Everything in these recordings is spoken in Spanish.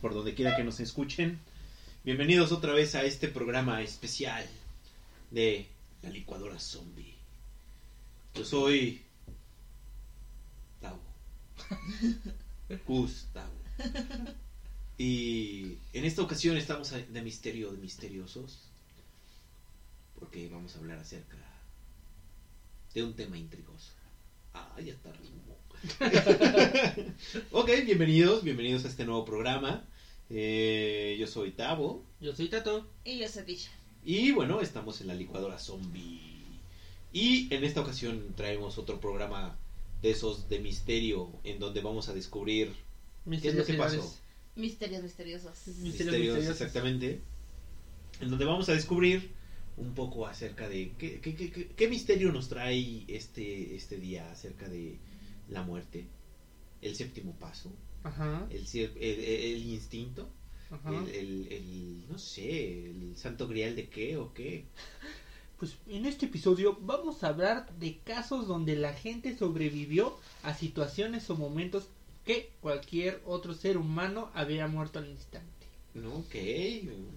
Por donde quiera que nos escuchen. Bienvenidos otra vez a este programa especial de la licuadora zombie. Yo soy Tavo. Gustavo. Y en esta ocasión estamos de misterio de misteriosos. Porque vamos a hablar acerca de un tema intrigoso. Ah, ya está ritmo. ok, bienvenidos, bienvenidos a este nuevo programa. Eh, yo soy Tavo. Yo soy Tato. Y yo soy Tisha. Y bueno, estamos en la licuadora zombie. Y en esta ocasión traemos otro programa de esos de misterio en donde vamos a descubrir qué es lo que pasó. Misterios misteriosos. Misterios Misterios, misteriosos. exactamente. En donde vamos a descubrir un poco acerca de qué, qué, qué- qué- qué misterio nos trae este, este día acerca de la muerte, el séptimo paso, Ajá. el, el, el- instinto, Ajá. el, el- el- no sé, el santo grial de qué o qué. Pues en este episodio vamos a hablar de casos donde la gente sobrevivió a situaciones o momentos que cualquier otro ser humano había muerto al instante. No, ok.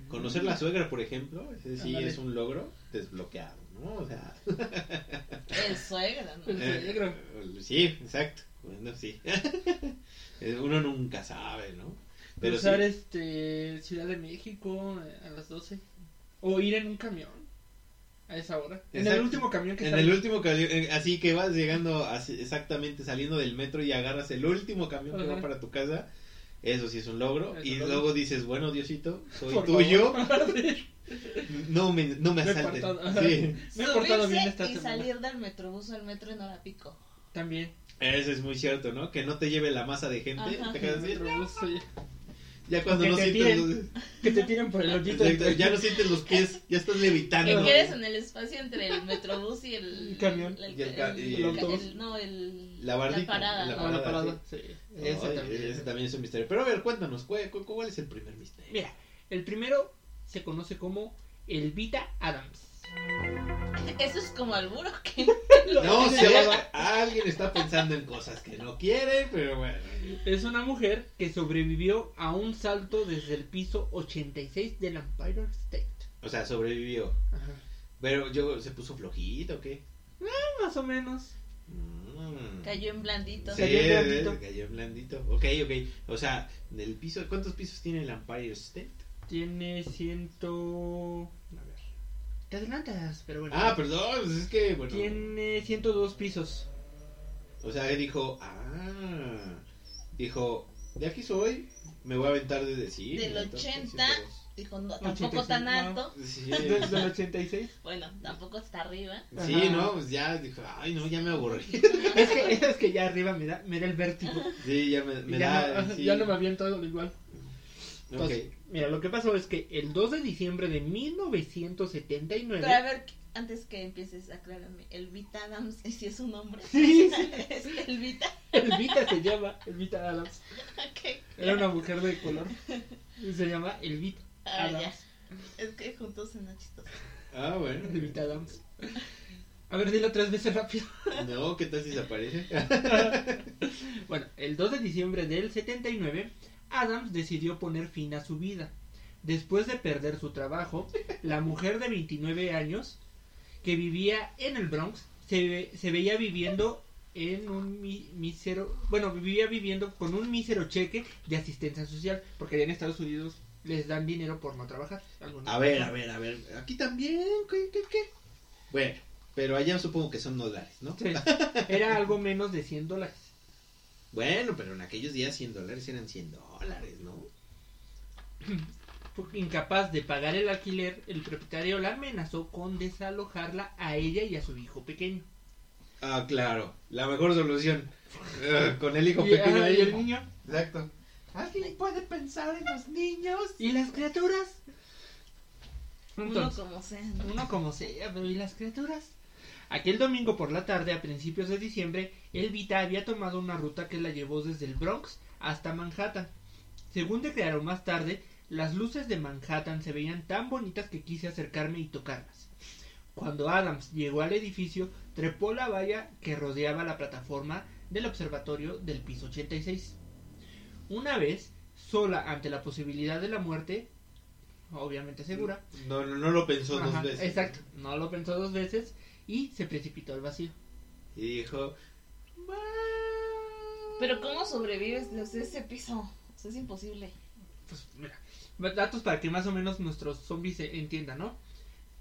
Conocer la suegra, por ejemplo, ese sí Ándale. es un logro desbloqueado, ¿no? O sea, El suegro, ¿no? El eh, suegro. sí, exacto. Bueno, sí. Uno nunca sabe, ¿no? Pero sí. Cruzar este Ciudad de México eh, a las 12 o ir en un camión a esa hora. En el último camión que En el último camión, eh, así que vas llegando así- exactamente saliendo del metro y agarras el último camión que va para tu casa. Eso sí es un logro. Y logro. luego dices, bueno, Diosito, soy Por tuyo. No me, no me Me asalten. portado-. Sí. Me he portado bien esta y semana. salir del metrobús al metro en hora pico. También. Eso es muy cierto, ¿no? Que no te lleve la masa de gente. Ajá. Te así, Sí. Ya cuando Que no te sientes tiren. los, Que te tiran por el hoyito. Exacto, ya no sientes los pies, ya estás Que levitando. quedes en el espacio entre el metrobús y el, El camión. el- Y el ca- el- y el autobús. el- no, el, La bardita, parada. la Ah, la parada. Sí. Ese Ay, también. ese también es un misterio. Pero a ver, cuéntanos, ¿cuál, es el primer misterio? Mira, el primero se conoce como el Vita Adams. Eso es como alburo que No Se llama- alguien está pensando en cosas que no quiere, pero bueno. Es una mujer que sobrevivió a un salto desde el piso 86 del Empire State. O sea, sobrevivió. Pero yo, ¿se puso flojito o qué? Más o menos. Mm. cayó en blandito. Sí, Cayó en eh, blandito. cayó en blandito. Ok, ok. O sea, del piso, ¿cuántos pisos tiene el Empire State? Tiene ciento... A ver. Te adelantas, pero bueno. Ah, perdón, pues es que, bueno. Tiene 102 pisos. O sea, él dijo, ah, dijo, de aquí soy, me voy a aventar desde sí. Del me aviento 80. 102. Dijo, no, tampoco 86, tan no. alto. Sí, Desde el 86. Bueno, tampoco está arriba. sí, Ajá. no, pues ya dijo, ay, no, ya me aburrí. Es que, es que ya arriba me da, me da el vértigo. Sí, ya me, me ya, da. no, sí. ya no me aviento igual. Ok. Pues, mira, lo que pasó es que el 2 de diciembre de 1979. Pero a ver, antes que empieces, aclárame. El Vita Adams, si es un nombre. Sí, sí. es el Vita. Elvita se llama, Elvita Adams. Ok. Era una mujer de color. Y se llama Elvita Ah, ya. Adams. Es que juntos suena chistoso. Ah, bueno. Elvita Adams. A ver, dilo tres veces rápido. No, ¿qué tal si se aparece? Bueno, el 2 de diciembre del 79, Adams decidió poner fin a su vida. Después de perder su trabajo, la mujer de 29 años que vivía en el Bronx se, ve- se veía viviendo en un mi- mísero, bueno, vivía viviendo con un mísero cheque de asistencia social, porque allá en Estados Unidos les dan dinero por no trabajar. A ver, a ver, a ver. Aquí también, ¿qué, qué, qué? Bueno, pero allá supongo que son dólares, ¿no? Sí, era algo menos de 100 dólares. Bueno, pero en aquellos días 100 dólares eran 100 dólares, ¿no? incapaz de pagar el alquiler, el propietario la amenazó con desalojarla a ella y a su hijo pequeño. Ah, claro. La mejor solución. Eh, con el hijo Y, pequeño ahí. y el niño. Exacto. ¿Alguien puede pensar en los niños? ¿Y las criaturas? Uno como sea. ¿no? uno como sea, pero ¿y las criaturas? Aquel domingo por la tarde, a principios de diciembre, Elvita había tomado una ruta que la llevó desde el Bronx hasta Manhattan. Según declararon más tarde, las luces de Manhattan se veían tan bonitas que quise acercarme y tocarlas. Cuando Adams llegó al edificio, trepó la valla que rodeaba la plataforma del observatorio del piso 86. Una vez, sola ante la posibilidad de la muerte, obviamente segura, No, no, no lo pensó Ajá, dos veces. Exacto, no lo pensó dos veces y se precipitó al vacío. Y dijo. Pero ¿cómo sobrevives desde ese piso? O sea, es imposible. Pues mira, datos para que más o menos nuestros zombies se entiendan, ¿no?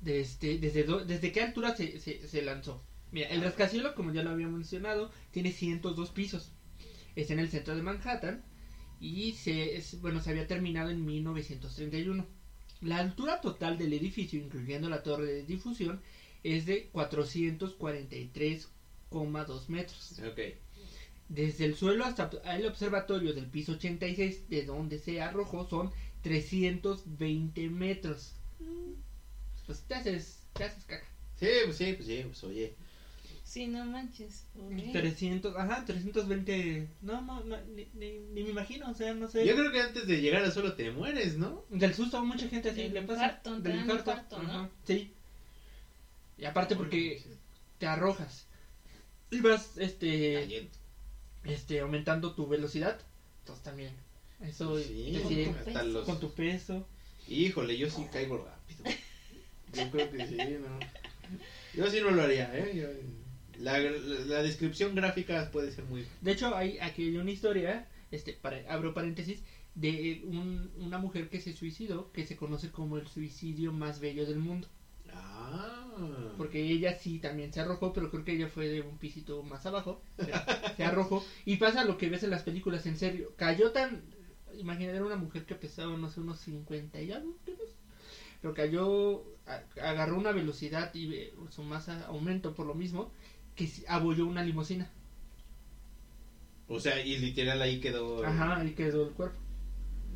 Desde, desde, do- desde qué altura se, se, se lanzó. Mira, el rascacielos, como ya lo había mencionado, tiene 102 pisos. Está en el centro de Manhattan y se, es- bueno, se había terminado en 1931. La altura total del edificio, incluyendo la torre de difusión, es de 443,2 metros. Ok. Desde el suelo hasta el observatorio del piso 86, de donde se arrojó, son 320 metros. Pues te haces, te haces caca. Sí, pues sí, pues sí, pues oye. Sí, no manches. ok. 300, ajá, 320. No, no, no ni, ni, ni me imagino, o sea, no sé. Yo creo que antes de llegar al suelo te mueres, ¿no? Del susto a mucha gente así Del le pasa. infarto, te dan infarto, ¿no? Sí. Y aparte porque te arrojas. Y vas, este, Cayendo. este, aumentando tu velocidad. Entonces también. Eso Sí, con tu hasta peso. los... con tu peso. Híjole, yo sí caigo rápido. Yo creo que sí, ¿no? Yo sí no lo haría, ¿eh? Yo- la, la, la descripción gráfica puede ser muy... De hecho, hay aquí hay una historia, este, para, abro paréntesis, de un- una mujer que se suicidó, que se conoce como el suicidio más bello del mundo. Ah. Porque ella sí también se arrojó, pero creo que ella fue de un pisito más abajo. se arrojó. Y pasa lo que ves en las películas, en serio. Cayó tan. Imagínate, era una mujer que pesaba, no sé, unos 50 y algo, kilos. Pero cayó, a- agarró una velocidad y eh, su masa aumentó por lo mismo, que abolló una limusina. O sea, y literal ahí quedó... Ajá, ahí quedó el cuerpo.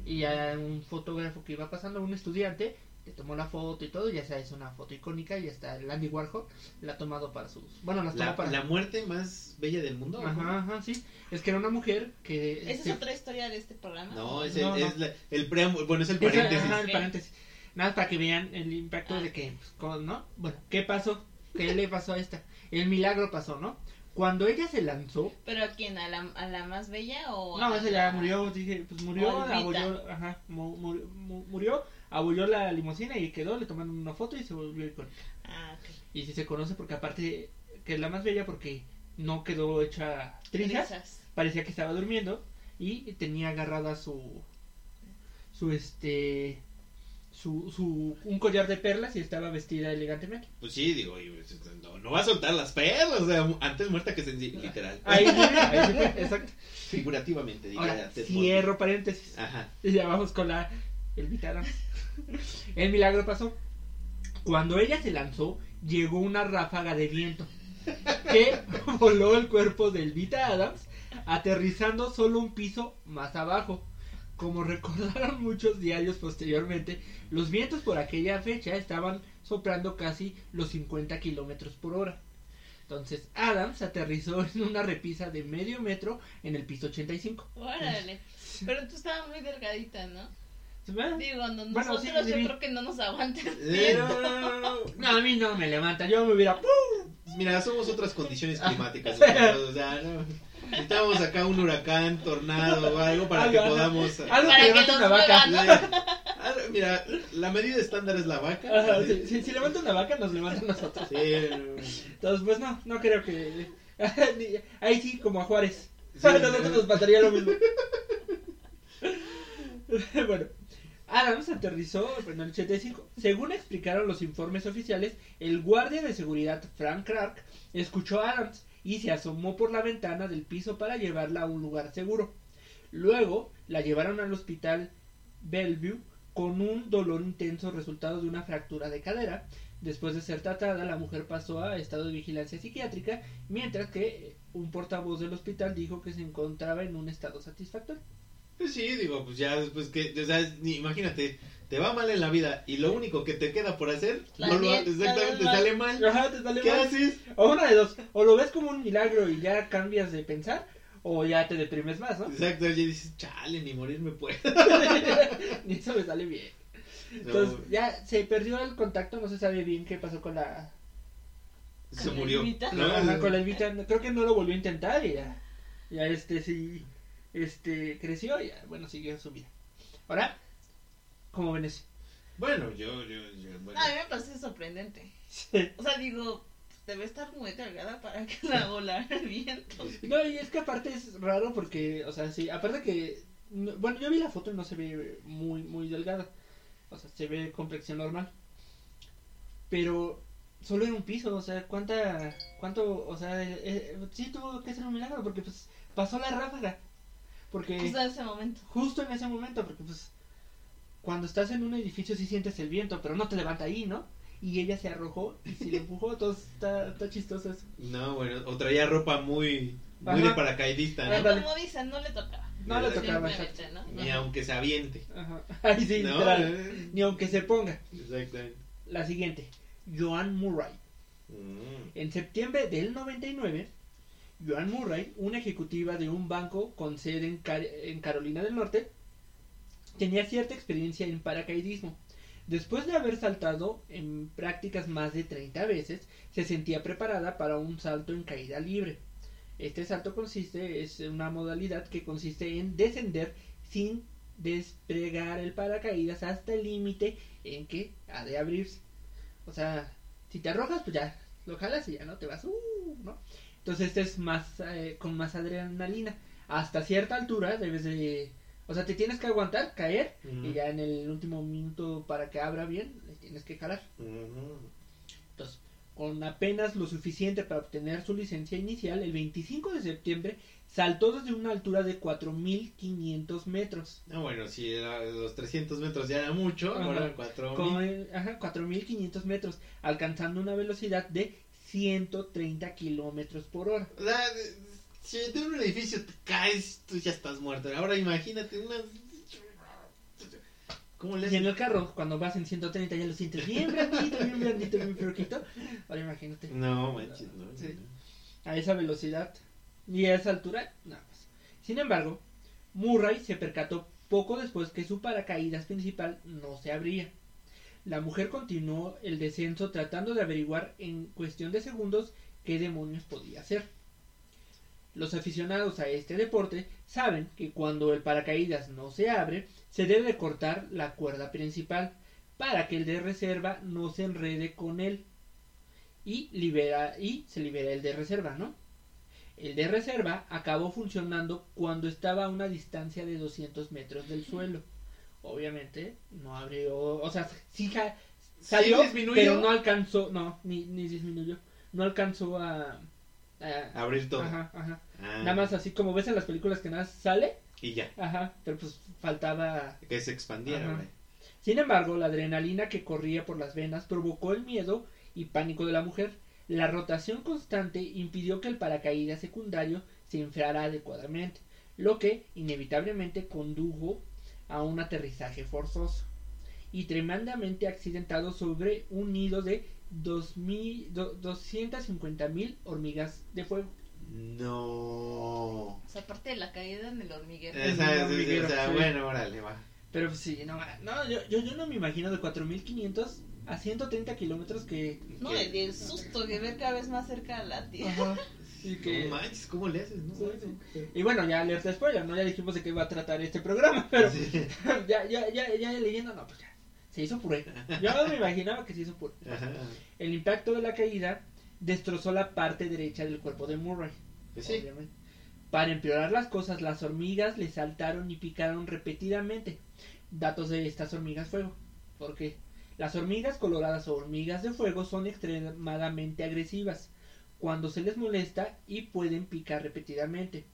Y a un fotógrafo que iba pasando, un estudiante, tomó la foto y todo, ya sea es una foto icónica y hasta el Andy Warhol la ha tomado para sus... Bueno, las tomó La, para... la muerte más bella del mundo. ¿no? Ajá, ajá, sí. Es que era una mujer que... ¿Esa este, es otra historia de este programa? No, es, No, el, no. es la- el preámbulo, bueno, es el paréntesis. ajá, el paréntesis. Nada, para que vean el impacto Ah, de que, pues, con- ¿no? Bueno, ¿qué pasó? ¿Qué le pasó a esta? El milagro pasó, ¿no? Cuando ella se lanzó, ¿Pero a quién? ¿A la, a la más bella o No, esa ya la- murió, dije, pues murió, Olvita. abolló, ajá, mu- mu- mu- murió, abolló la limusina y quedó, le tomaron una foto y se volvió icónica. Ah, ok. Y sí se conoce porque aparte que es la más bella porque no quedó hecha trizas, Trizas. parecía que estaba durmiendo y tenía agarrada su su este su, su un collar de perlas y estaba vestida elegantemente. Pues sí, digo, y, pues, no, no va a soltar las perlas, o sea, antes muerta que senci- literal. Ahí, ahí sí fue, exacto. Figurativamente, diga Ahora, Ted cierro paréntesis. Ajá. Y ya vamos con la el Vita Adams. El milagro pasó. Cuando ella se lanzó, llegó una ráfaga de viento que voló el cuerpo del Vita Adams, aterrizando solo un piso más abajo. Como recordaron muchos diarios posteriormente, los vientos por aquella fecha estaban soplando casi los 50 kilómetros por hora. Entonces Adams aterrizó en una repisa de medio metro en el piso 85. Órale. Pero tú estabas muy delgadita, ¿no? Bueno, Digo, no- Bueno, nosotros sí, yo sí. creo que no nos aguantan. Eh, no, no, no, no. No, a mí no me levanta, yo me hubiera... Mira, somos otras condiciones climáticas. o sea, no. Necesitamos acá un huracán, tornado o algo para que podamos. Algo Para que levante una vaca. Ah, Mira, la medida estándar es la vaca. Ajá, si, si- si levanta una vaca, nos levanta a nosotros. Sí, no. Entonces, pues no, no creo que... Ahí sí, como a Juárez. Sí. a nosotros nos pasaría lo mismo. bueno, Adams aterrizó en el 85. Según explicaron los informes oficiales, el guardia de seguridad Frank Clark escuchó a Adams y se asomó por la ventana del piso para llevarla a un lugar seguro. Luego la llevaron al hospital Bellevue con un dolor intenso resultado de una fractura de cadera. Después de ser tratada, la mujer pasó a estado de vigilancia psiquiátrica, mientras que un portavoz del hospital dijo que se encontraba en un estado satisfactorio. Pues sí, digo, pues ya después que, o sea, ni- imagínate, te va mal en la vida y lo único que te queda por hacer, no lo, exactamente, sale sale mal. Ajá, te sale ¿Qué mal. haces? O una de dos, o lo ves como un milagro y ya cambias de pensar, o ya te deprimes más, ¿no? Exacto, ya dices, chale, ni morir me puedo. Ni eso me sale bien. No, Entonces, ya se perdió el contacto, no se sabe bien qué pasó con la, se ¿Con la murió. Con la Elvita. Creo que no lo volvió a intentar y ya, ya este sí, este creció y bueno, siguió su vida. Ahora, ¿cómo ven eso? Bueno, yo, yo, yo, bueno. A mí me parece sorprendente. Sí. O sea, digo, debe estar muy cargada para que la volara el viento. No, y es que aparte es raro porque, o sea, sí, aparte que, no- bueno, yo vi la foto y no se ve muy, muy delgada. O sea, se ve complexión normal. Pero solo en un piso, o sea, ¿cuánta, cuánto, o sea, eh, eh, sí tuvo que ser un milagro porque pues pasó la ráfaga. Porque O sea, ese momento. justo en ese momento, porque pues cuando estás en un edificio sí sientes el viento, pero no te levanta ahí, ¿no? Y ella se arrojó y se le empujó, entonces está, está chistoso eso. No, bueno, o traía ropa muy, muy Ajá. de paracaidista, ¿no? Ándale. Como dicen, no le tocaba. No le tocaba, Simplemente, exacto. ¿no? Ni aunque se aviente. Ajá. Ay, sí, ¿no? literal. Ni aunque se ponga. Exactamente. La siguiente, Joan Murray. Mm. En septiembre del 99, Joan Murray, una ejecutiva de un banco con sede en, Car- en Carolina del Norte, tenía cierta experiencia en paracaidismo. Después de haber saltado en prácticas más de 30 veces, se sentía preparada para un salto en caída libre. Este salto consiste, es una modalidad que consiste en descender sin desplegar el paracaídas hasta el límite en que ha de abrirse. O sea, si te arrojas, pues ya lo jalas y ya no te vas, uh, ¿no? Entonces este es más, eh, con más adrenalina. Hasta cierta altura debes de, o sea, te tienes que aguantar, caer y ya en el último minuto para que abra bien, le tienes que jalar. Ujú. Entonces, con apenas lo suficiente para obtener su licencia inicial, el 25 de septiembre saltó desde una altura de 4.500 metros. No, bueno, si era- los 300 metros ya era mucho, Ajá. ahora 4000. Con, ajá, 4.500 metros, alcanzando una velocidad de 130 kilómetros por hora. O sea, si de un edificio te caes, tú ya estás muerto. Ahora imagínate una. ¿Cómo le Y en el carro, cuando vas en 130 ya lo sientes bien blandito, bien blandito, bien fresquito. Ahora imagínate, No, manches, no. Sí. no. a esa velocidad y a esa altura, nada más. Sin embargo, Murray se percató poco después que su paracaídas principal no se abría. La mujer continuó el descenso tratando de averiguar en cuestión de segundos qué demonios podía hacer. Los aficionados a este deporte saben que cuando el paracaídas no se abre, se debe cortar la cuerda principal para que el de reserva no se enrede con él y libera y se libera el de reserva, ¿no? El de reserva acabó funcionando cuando estaba a una distancia de 200 metros del suelo. Obviamente no abrió, o sea, sí ja- salió, disminuyó? pero no alcanzó, no, ni, ni disminuyó, no alcanzó a, a- Abrir todo. ajá, ajá. Ah, Nada más así como ves en las películas que nada sale, Y ya. ajá, pero pues faltaba Que se expandiera, güey. sin embargo, la adrenalina que corría por las venas provocó el miedo y pánico de la mujer. La rotación constante impidió que el paracaídas secundario se inflara adecuadamente, lo que inevitablemente condujo a un aterrizaje forzoso y tremendamente accidentado sobre un nido de 250.000 hormigas de fuego. No. O sea, aparte de la caída en el hormiguero. Sí, sí, hormiguero, o sea, sí. bueno, órale, va. Pero pues, sí, no, no yo, yo, yo no me imagino de 4.500 a 130 kilómetros que... No, Que- y del susto de ver cada vez más cerca a la tía. Y que... No manches, ¿cómo le haces? No, Sí. Y bueno, ya alerta spoiler, ¿no? Ya dijimos de qué va a tratar este programa, pero Sí. ya, ya, ya, ya leyendo, no, pues ya, se hizo puré. Yo me imaginaba que se hizo puré. Ajá. El impacto de la caída destrozó la parte derecha del cuerpo de Murray. Pues obviamente. Para empeorar las cosas, las hormigas le saltaron y picaron repetidamente. Datos de estas hormigas fuego. ¿Por qué? Las hormigas coloradas o hormigas de fuego son extremadamente agresivas cuando se les molesta y pueden picar repetidamente.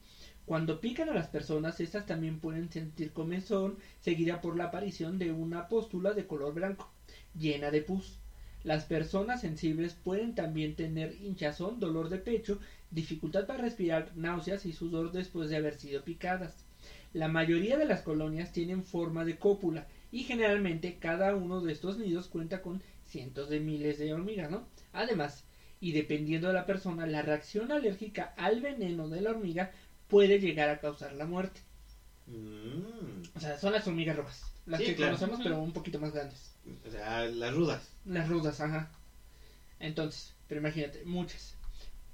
Cuando pican a las personas, estas también pueden sentir comezón, seguida por la aparición de una póstula de color blanco, llena de pus. Las personas sensibles pueden también tener hinchazón, dolor de pecho, dificultad para respirar, náuseas y sudor después de haber sido picadas. La mayoría de las colonias tienen forma de cópula y generalmente cada uno de estos nidos cuenta con cientos de miles de hormigas, ¿no? Además, y dependiendo de la persona, la reacción alérgica al veneno de la hormiga puede llegar a causar la muerte. Mm. O sea, son las hormigas rojas, las Sí, que claro. conocemos, pero un poquito más grandes. O sea, las rudas. Las rudas, ajá. Entonces, pero imagínate, muchas.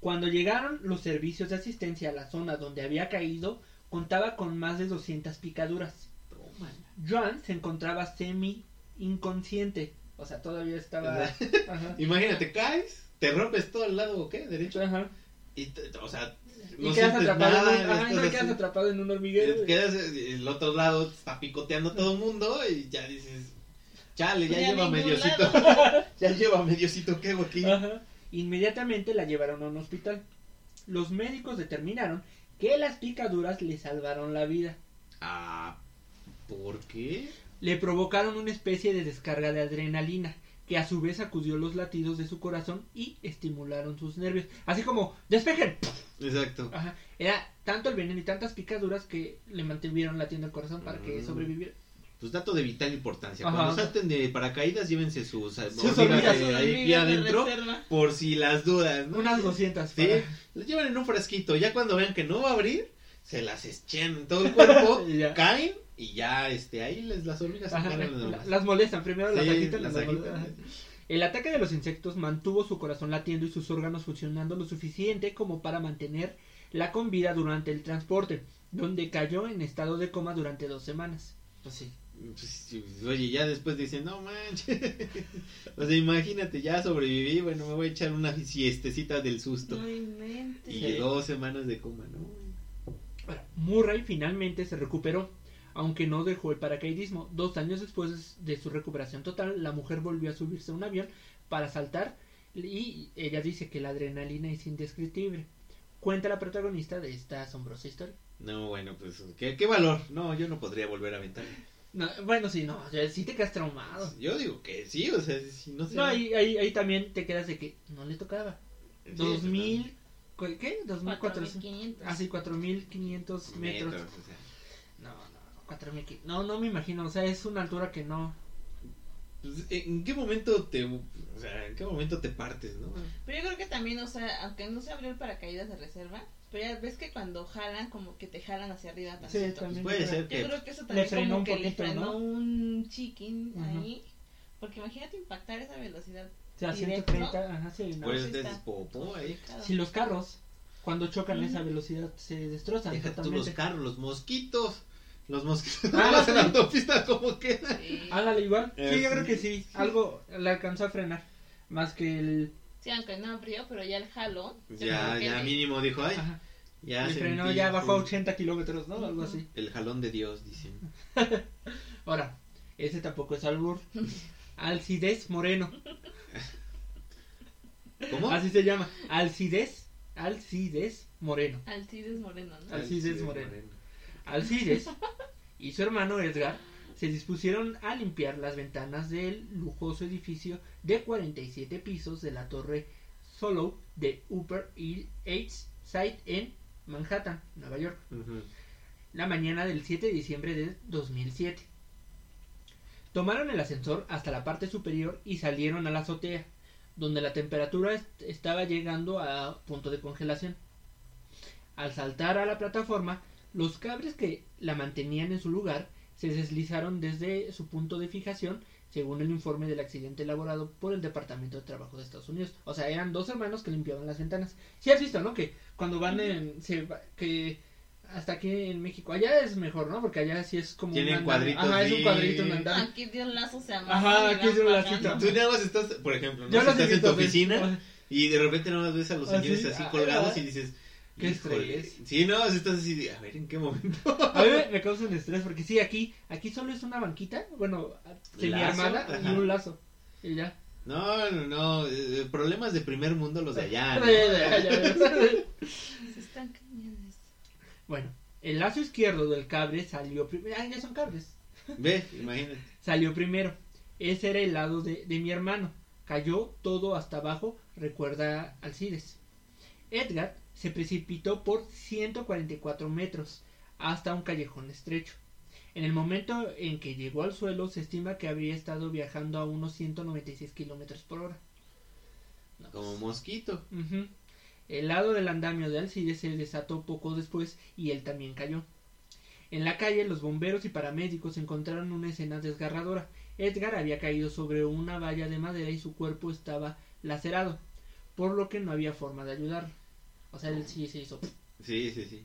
Cuando llegaron los servicios de asistencia a la zona donde había caído, contaba con más de 200 picaduras. Tómala. Joan se encontraba semi inconsciente, o sea, todavía estaba... Ajá. Imagínate, caes, te rompes todo el lado, ¿qué? Derecho. Ajá. Y, te- o sea, Y no quedas atrapado, nada. en un, ajá, no, así. quedas atrapado en un hormiguero. Te quedas el otro lado está picoteando todo el mundo y ya dices, chale, ya Ni a lleva mediocito, ya lleva mediocito, ¿qué hago aquí? Ajá. Inmediatamente la llevaron a un hospital. Los médicos determinaron que las picaduras le salvaron la vida. Ah, ¿por qué? Le provocaron una especie de descarga de adrenalina, que a su vez sacudió los latidos de su corazón y estimularon sus nervios. Así como, ¡despejen! Exacto. Ajá. Era tanto el veneno y tantas picaduras que le mantuvieron latiendo el corazón para que Mm. sobreviviera. Pues dato de vital importancia. Ajá. Cuando salten de paracaídas, llévense sus, hormigas ahí adentro, por si las dudas, ¿no? Unas 200. Sí, para- las llevan en un frasquito. Ya cuando vean que no va a abrir, se las echen en todo el cuerpo, caen y ya, este, ahí les, las hormigas se Ajá, agarran la- nomás. las molestan, primero las Sí, agitan, las las agitan. molestan. Ajá. El ataque de los insectos mantuvo su corazón latiendo y sus órganos funcionando lo suficiente como para mantener la con vida durante el transporte, donde cayó en estado de coma durante dos semanas. Pues sí. Pues, sí, oye, ya después dicen, no manches. o sea, imagínate, ya sobreviví, bueno, me voy a echar una siestecita del susto. No. Y Sí. dos semanas de coma, ¿no? Ahora, Murray finalmente se recuperó, aunque no dejó el paracaidismo. Dos años después de su recuperación total, la mujer volvió a subirse a un avión para saltar y ella dice que la adrenalina es indescriptible. Cuenta la protagonista de esta asombrosa historia. No, bueno, pues, ¿qué, qué valor? No, yo no podría volver a aventar. No, bueno, sí, no, sí te quedas traumado. Yo digo que sí, o sea, si no sé. No, ahí, ahí, ahí también te quedas de que no le tocaba. Sí, Dos pues, mil, ¿cu- ¿qué? Dos mil cuatrocientos. 4500. Ah, sí, cuatro mil quinientos metros. metros, o sea. No, no, cuatro mil qui- No, no me imagino, o sea, es una altura que no. Pues, ¿En qué momento te, o sea, en qué momento te partes, no? Pero yo creo que también, o sea, aunque no se abrió el paracaídas de reserva, pero ya ves que cuando jalan, como que te jalan hacia arriba Sí, también. Puede yo ser Yo que creo que eso también frenó como un que le poquito, frenó ¿no? un chiquín ahí. Porque imagínate impactar esa velocidad. O sea, Directo. 130, ajá, sí, no. pues sí ahí. Si los carros, cuando chocan a esa velocidad, se destrozan Deja tú los carros, los mosquitos. Los mosquitos. Ah, en sí. la autopista como quedan. Sí. Ándale, igual. Eh, sí, yo creo que sí. Algo le alcanzó a frenar. Más que el. Sí, aunque no abrió, pero ya el jalón. yo Ya, ya mínimo dijo, ay, Ajá, ya frenó, ya bajó a el- 80 kilómetros, ¿no? Algo así. El jalón de Dios, dicen. Ahora, ese tampoco es albur. Alcides Moreno. ¿Cómo? Así se llama. Alcides. Alcides Moreno. Alcides Moreno, ¿no? Al- Alcides Moreno. Alcides y su hermano Edgar se dispusieron a limpiar las ventanas del lujoso edificio de 47 pisos de la torre Solo de Upper East Side en Manhattan, Nueva York, la mañana del 7 de diciembre de 2007. Tomaron el ascensor hasta la parte superior y salieron a la azotea, donde la temperatura est- estaba llegando a punto de congelación. Al saltar a la plataforma, los cables que la mantenían en su lugar se deslizaron desde su punto de fijación, según el informe del accidente elaborado por el Departamento de Trabajo de Estados Unidos. O sea, eran dos hermanos que limpiaban las ventanas. Sí has visto, ¿no? Que cuando van en... Se, va- que hasta aquí en México, allá es mejor, ¿no? Porque allá sí es como... Tienen un cuadritos, Ajá, es un cuadrito, un andamio. Aquí de un lazo se amarra. Ajá, aquí es un lacito. Tú nada más estás, por ejemplo, ¿no? Yo Si estás en tu oficina y de repente nada más ves a los Ah, señores sí, así ah, colgados ah. y dices, Qué "Híjole". estrés. Sí, no, si estás así, de, a ver, ¿en qué momento? A mí me, me causa un estrés porque sí, aquí aquí solo es una banquita, bueno, semi armada y un lazo. Y ya. No, no, no, eh, problemas de primer mundo los de allá, ¿no? Ya, ya, ya, ya. Se están cañones. Bueno, el lazo izquierdo del cable salió primero. Ah, ya son cables. Ve, imagínate. Salió primero. Ese era el lado de, de mi hermano. Cayó todo hasta abajo, recuerda Alcides. Edgar se precipitó por 144 metros hasta un callejón estrecho. En el momento en que llegó al suelo, se estima que habría estado viajando a unos 196 kilómetros por hora. No, Como mosquito. El lado del andamio de Alcides se desató poco después y él también cayó. En la calle, los bomberos y paramédicos encontraron una escena desgarradora. Edgar había caído sobre una valla de madera y su cuerpo estaba lacerado, por lo que no había forma de ayudarlo. O sea, él sí se hizo. Sí, sí, sí.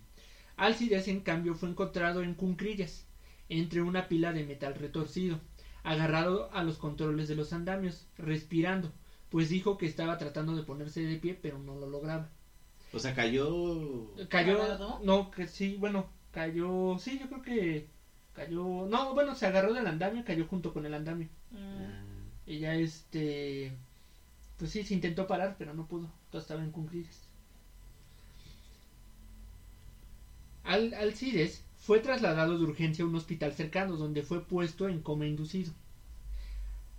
Alcides, en cambio, fue encontrado en cuncrillas, entre una pila de metal retorcido, agarrado a los controles de los andamios, respirando, pues dijo que estaba tratando de ponerse de pie, pero no lo lograba. O sea, cayó. Cayó, no, que sí, bueno, cayó, sí, yo creo que cayó, no, bueno, se agarró del andamio, y cayó junto con el andamio. Mm. Y ya este, pues sí, se intentó parar, pero no pudo, todo estaba en cunclillas. Al Alcides fue trasladado de urgencia a un hospital cercano, donde fue puesto en coma inducido.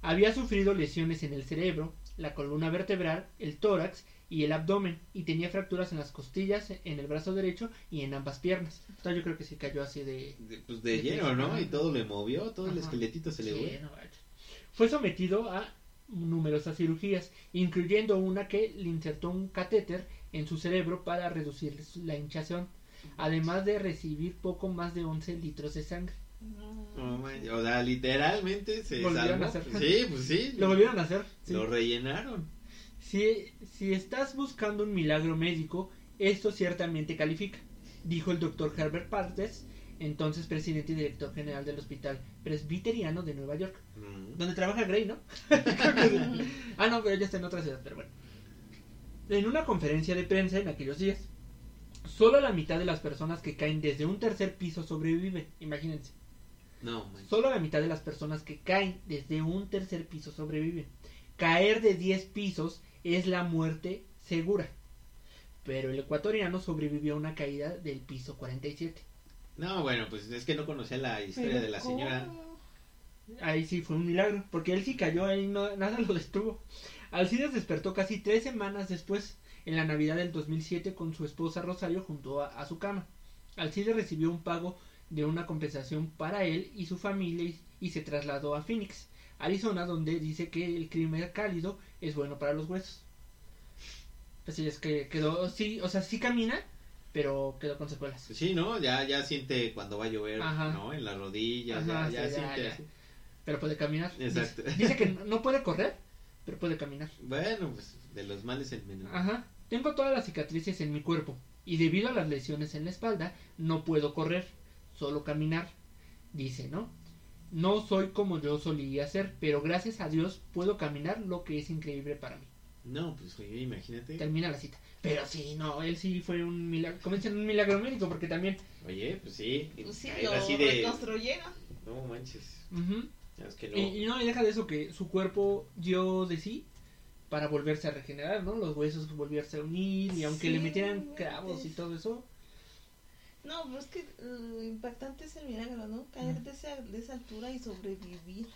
Había sufrido lesiones en el cerebro, la columna vertebral, el tórax y el abdomen, y tenía fracturas en las costillas, en el brazo derecho y en ambas piernas. Entonces yo creo que sí cayó así de, de- pues de De lleno, ¿no? Y todo le movió, todo el esqueletito se le Sí, fue. no. Fue sometido a numerosas cirugías, incluyendo una que le insertó un catéter en su cerebro para reducir la hinchazón, además de recibir poco más de 11 litros de sangre. Mm. O sea, literalmente se Volvieron salvó. a hacer. Sí, pues sí. Lo volvieron a hacer. sí. Lo rellenaron. Si, si estás buscando un milagro médico, esto ciertamente califica, dijo el doctor Herbert Partes, entonces presidente y director general del Hospital Presbiteriano de Nueva York. Mm. Donde trabaja Gray, ¿no? ah, no, pero ella está en otra ciudad, pero bueno. En una conferencia de prensa en aquellos días, solo la mitad de las personas que caen desde un tercer piso sobrevive. Imagínense. No, manches. Solo la mitad de las personas que caen desde un tercer piso sobreviven. Caer de 10 pisos es la muerte segura. Pero el ecuatoriano sobrevivió a una caída del piso 47. No, bueno, pues es que no conocía la historia Pero de la señora. Ahí sí fue un milagro, porque él sí cayó ahí, no, nada lo detuvo. Alcides despertó casi tres semanas después, en la Navidad del 2007, con su esposa Rosario junto a, a su cama. Alcides recibió un pago de una compensación para él y su familia y, y se trasladó a Phoenix, Arizona, donde dice que el clima cálido es bueno para los huesos. Pues sí, es que quedó, sí, o sea, sí camina, pero quedó con secuelas. Sí, ¿no? Ya, ya siente cuando va a llover, Ajá. ¿no? En las rodillas, ya, ya sí, ya, siente ya. así. Pero puede caminar. Exacto. Dice, dice que no puede correr, pero puede caminar. Bueno, pues de los males el menor. Ajá. Tengo todas las cicatrices en mi cuerpo y debido a las lesiones en la espalda no puedo correr, solo caminar, dice, ¿no? No soy como yo solía ser, pero gracias a Dios puedo caminar, lo que es increíble para mí. No, pues oye, imagínate. Termina la cita. Pero sí, no, él sí fue un milagro, comienza en un milagro médico porque también... Oye, pues sí. Pues sí, lo así de. reconstruyeron. No manches. ujú. Ya Es que no. Y, y no, y deja de eso que su cuerpo dio de sí para volverse a regenerar, ¿no? Los huesos volverse a unir y aunque le metieran no clavos y todo eso, No, pero es que lo impactante es el milagro, ¿no? Caer de esa, de esa altura y sobrevivir.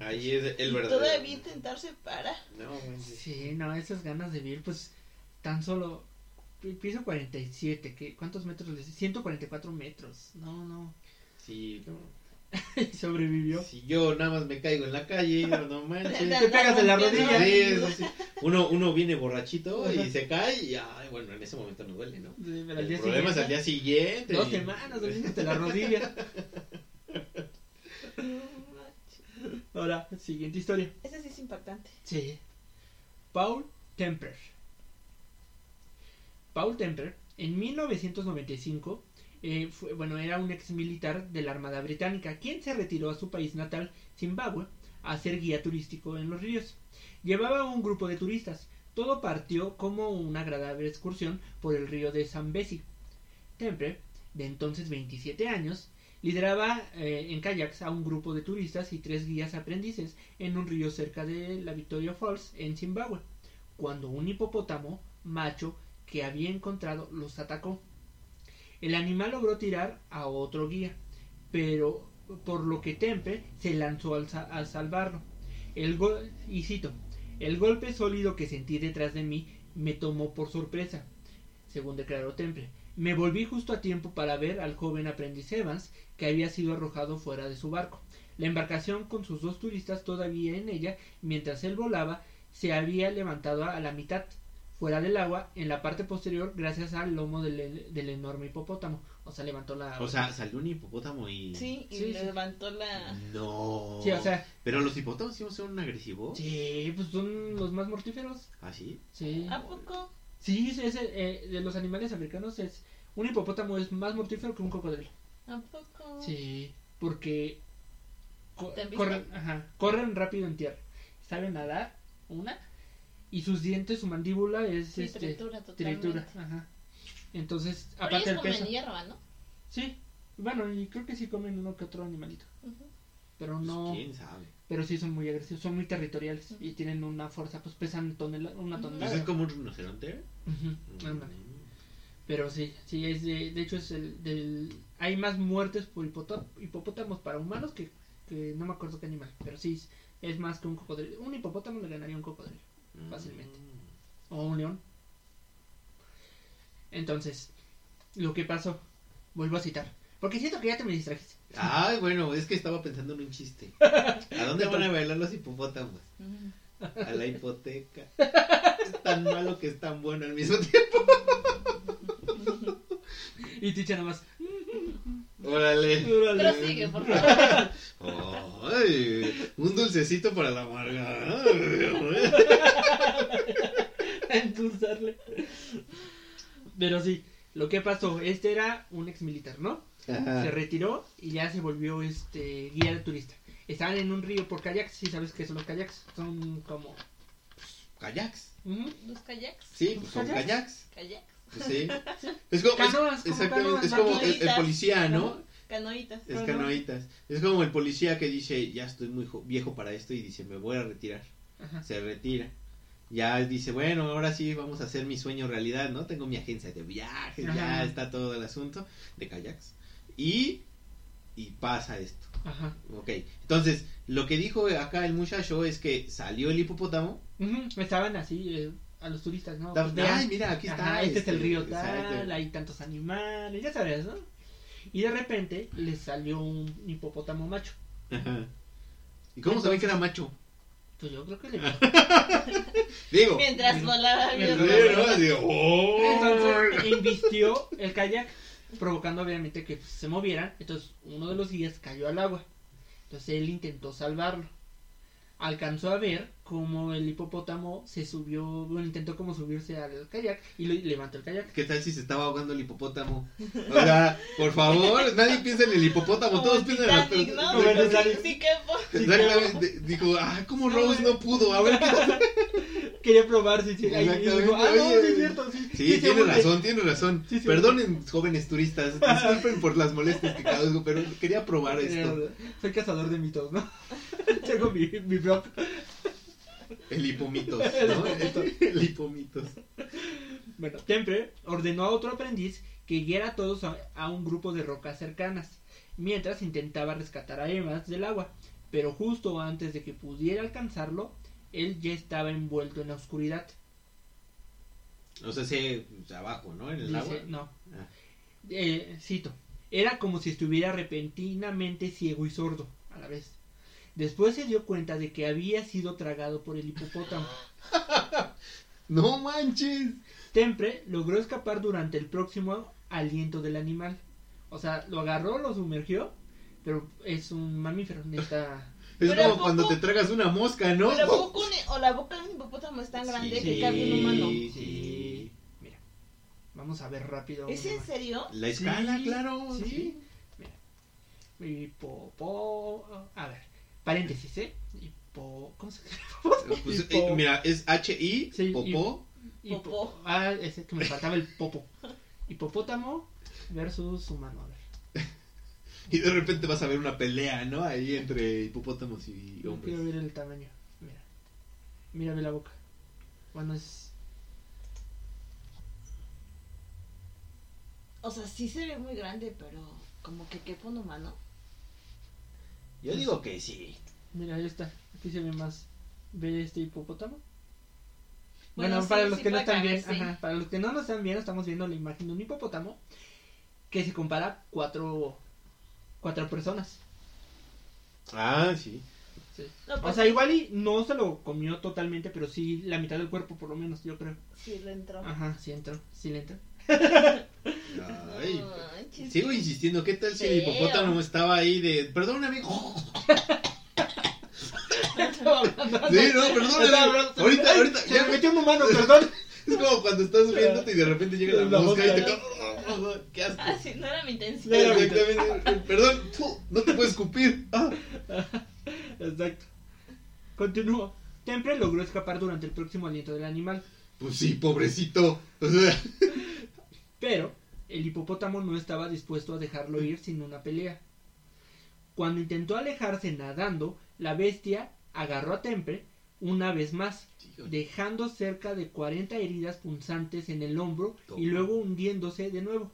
Ahí es el y verdadero. todavía intentarse parar. No. Sí, no, esas ganas de vivir, pues tan solo pi- piso 47, ¿qué? ¿cuántos metros le 144 metros. No, no. Sí, no. Y sobrevivió. Si yo nada más me caigo en la calle, no manches. Te pegas en la rodilla. Sí, eso sí. Uno, uno viene borrachito y se cae y ay, bueno, en ese momento no duele, ¿no? Sí, pero El día problema es siguiente, al día siguiente. Dos y- semanas doliéndote la rodilla. No manches. Ahora, siguiente historia. Ese sí es impactante. Sí. Paul Temper. Paul Temper, en 1995, eh, bueno, era un ex militar de la Armada Británica, quien se retiró a su país natal, Zimbabue, a ser guía turístico en los ríos. Llevaba un grupo de turistas. Todo partió como una agradable excursión por el río de Zambezi. Temper, de entonces 27 años, lideraba eh, en kayaks a un grupo de turistas y tres guías aprendices en un río cerca de la Victoria Falls en Zimbabue, cuando un hipopótamo macho que había encontrado los atacó. El animal logró tirar a otro guía, pero por lo que Tempe se lanzó al salvarlo. El y cito, el golpe sólido que sentí detrás de mí me tomó por sorpresa, según declaró Temple. Me volví justo a tiempo para ver al joven aprendiz Evans que había sido arrojado fuera de su barco. La embarcación con sus dos turistas todavía en ella, mientras él volaba, se había levantado a la mitad, fuera del agua, en la parte posterior, gracias al lomo del, del enorme hipopótamo. O sea, levantó la... O sea, salió un hipopótamo y... Sí, y Sí, sí. levantó la... No. Sí, o sea, Pero los hipopótamos sí son agresivos. sí, pues son los más mortíferos. ¿Ah, sí? Sí. ¿A poco? Sí, sí, es, eh, de los animales americanos es un hipopótamo es más mortífero que un cocodrilo. ¿A poco? Sí, porque co- corren, ajá, corren rápido en tierra. Saben nadar, una, y sus dientes, su mandíbula es Sí, este tritura totalmente. tritura, ajá. Entonces, Pero aparte ellos del comen peso. hierba, ¿no? Sí. Bueno, y creo que sí comen uno que otro animalito, pero Pues, no, ¿Quién sabe? pero sí son muy agresivos, son muy territoriales y tienen una fuerza, pues pesan tonela, una tonelada. ¿Pues es como un rinoceronte? Mm. Pero sí, sí, es de, de hecho es el del... Hay más muertes por hipotó- hipopótamos para humanos que, que no me acuerdo qué animal, pero sí, es, más que un cocodrilo. Un hipopótamo le ganaría un cocodrilo. Fácilmente. o un león. Entonces, lo que pasó, vuelvo a citar, porque siento que ya te me distrajiste. Ay, bueno, es que estaba pensando en un chiste. ¿A dónde van a bailar los hipopótamos? A la hipoteca. Es tan malo que es tan bueno al mismo tiempo. Y Ticha nada más. Órale. "Órale". Prosigue, por favor. Ay, un dulcecito para la amarga. endulzarle. Pero sí, lo que pasó, este era un ex militar, ¿no? Se retiró y ya se volvió este guía de turista. Estaban en un río por kayaks, si sabes qué son los kayaks, son como Kayaks. ¿Los kayaks? Sí, pues son ¿Kayaks? kayaks. Sí. Es como, es- Canoas, como exactamente, canoas, es como el, policía, ¿no? Canoitas. Es canoitas. Es como el policía que dice, ya estoy muy jo- viejo para esto y dice, me voy a retirar. ajá. Se retira. Ya dice, bueno, ahora sí vamos a hacer mi sueño realidad, ¿no? Tengo mi agencia de viajes, ya Ajá. está todo el asunto de kayaks. Y, y pasa esto. Ajá. Ok, entonces, lo que dijo acá el muchacho es que salió el hipopótamo. Ujú, Estaban así eh, a los turistas, ¿no? Pues Ay, mira, aquí está. ajá, este es el río exacto. tal, hay tantos animales, ya sabes, ¿no? Y de repente le salió un hipopótamo macho. Ajá. ¿Y cómo sabía que era macho? Pues yo creo que le Digo, Mientras volaba el mientras-. ¿no? Digo, ¡oh! Entonces invistió el kayak, provocando obviamente que se movieran. Entonces uno de los guías cayó al agua. Entonces él intentó salvarlo. Alcanzó a ver cómo el hipopótamo se subió, bueno, intentó como subirse al kayak y lo, levantó el kayak. ¿Qué tal si se estaba ahogando el hipopótamo? O sea, por favor, nadie piensa en el hipopótamo, Como todos piensan en. Como. Exactamente. Dijo, ah, como Rose no pudo. A ver qué. Quería probar si sí, ahí- y Exactamente, dijo, ah, no, sí es cierto, sí. Sí, tiene razón, tiene razón. Sí, sí, Perdonen, jóvenes turistas. Disculpen por las molestias que causo, pero quería probar esto. Soy cazador de mitos, ¿no? Tengo mi, mi blog. El hipomitos, ¿no? El hipomitos. Bueno, Temple ordenó a otro aprendiz que guiara a todos a, a un grupo de rocas cercanas, mientras intentaba rescatar a Evans del agua. Pero justo antes de que pudiera alcanzarlo, él ya estaba envuelto en la oscuridad. O sea, se abajo, ¿no? En el Dice- agua. no. Ah. Eh, cito. Era como si estuviera repentinamente ciego y sordo a la vez. Después se dio cuenta de que había sido tragado por el hipopótamo. No manches. Temple logró escapar durante el próximo aliento del animal. O sea, lo agarró, lo sumergió, pero es un mamífero, necesita... Es Pero ¿a como poco? cuando te tragas una mosca, ¿no? Pero ¿a poco un- o la boca de un hipopótamo es tan grande que cabe un humano. Sí, Sí. Mira, vamos a ver rápido. ¿Es en más. serio? La escala, Sí, claro. sí. Sí. Hipopo... A ver, paréntesis, ¿eh? Hipo... ¿Cómo se llama? Pues, Hipo- eh, mira, es H-I, Sí, popó. hipo- Popó. Ah, ese que me faltaba el popo. Hipopótamo versus humano, a ver. Y de repente vas a ver una pelea, ¿no? Ahí entre hipopótamos y Yo hombres. quiero ver el tamaño. Mira. Mírame la boca. Bueno, es. O sea, sí se ve muy grande, pero como que quepa un humano. Yo digo que sí. Mira, ahí está. Aquí se ve más. ¿Ve este hipopótamo? Bueno, Bueno, sí, para los sí que no están bien, sí. ajá, para los que no nos están viendo, estamos viendo la imagen de un hipopótamo que se compara cuatro cuatro personas. Ah, sí. Sí. No, O pues sea, igual y no se lo comió totalmente, pero sí la mitad del cuerpo por lo menos, yo creo. Sí, le entró. Ajá, sí entró, sí le entró. Ay. Sigo insistiendo, ¿qué tal si el hipopótamo estaba ahí de... Perdón, amigo. Sí, no, perdón. Amigo. Ahorita, ahorita. Ya- me metió un humano, perdón. Es como cuando estás viéndote y de repente llega la, La mosca y te... mosca. ¡Qué asco! Ah, sí, no era mi intención. No era mi Exactamente. Perdón, tú, no te puedes escupir. Ah. Exacto. Continúo. Temple logró escapar durante el próximo aliento del animal, Pues sí, pobrecito. O sea, pero el hipopótamo no estaba dispuesto a dejarlo ir sin una pelea. Cuando intentó alejarse nadando, la bestia agarró a Temple una vez más, dejando cerca de 40 heridas punzantes en el hombro y luego hundiéndose de nuevo.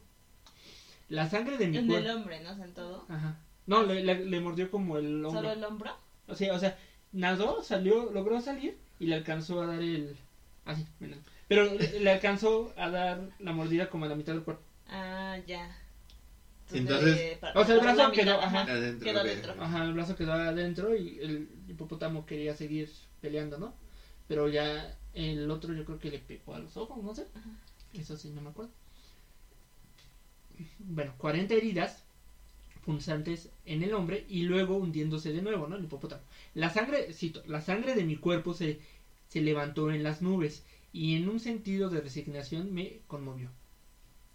La sangre de mi En el hombre, ¿no? O sea, en todo. Ajá. No, le, le- le mordió como el hombro. ¿Solo el hombro? O sea, o sea, nadó, salió, logró salir y le alcanzó a dar el. Así, mira. Pero le, le alcanzó a dar la mordida como a la mitad del cuerpo. Ah, ya. Entonces- para- O sea, el brazo quedó, ajá. adentro. Quedó adentro. Ajá, el brazo quedó adentro y el hipopótamo quería seguir peleando, ¿no? Pero ya el otro yo creo que le pegó a los ojos, no sé. Eso sí, no me acuerdo. Bueno, 40 heridas punzantes en el hombre y luego hundiéndose de nuevo, ¿no? El hipopótamo. La sangre, cito, la sangre de mi cuerpo se, se levantó en las nubes y en un sentido de resignación me conmovió.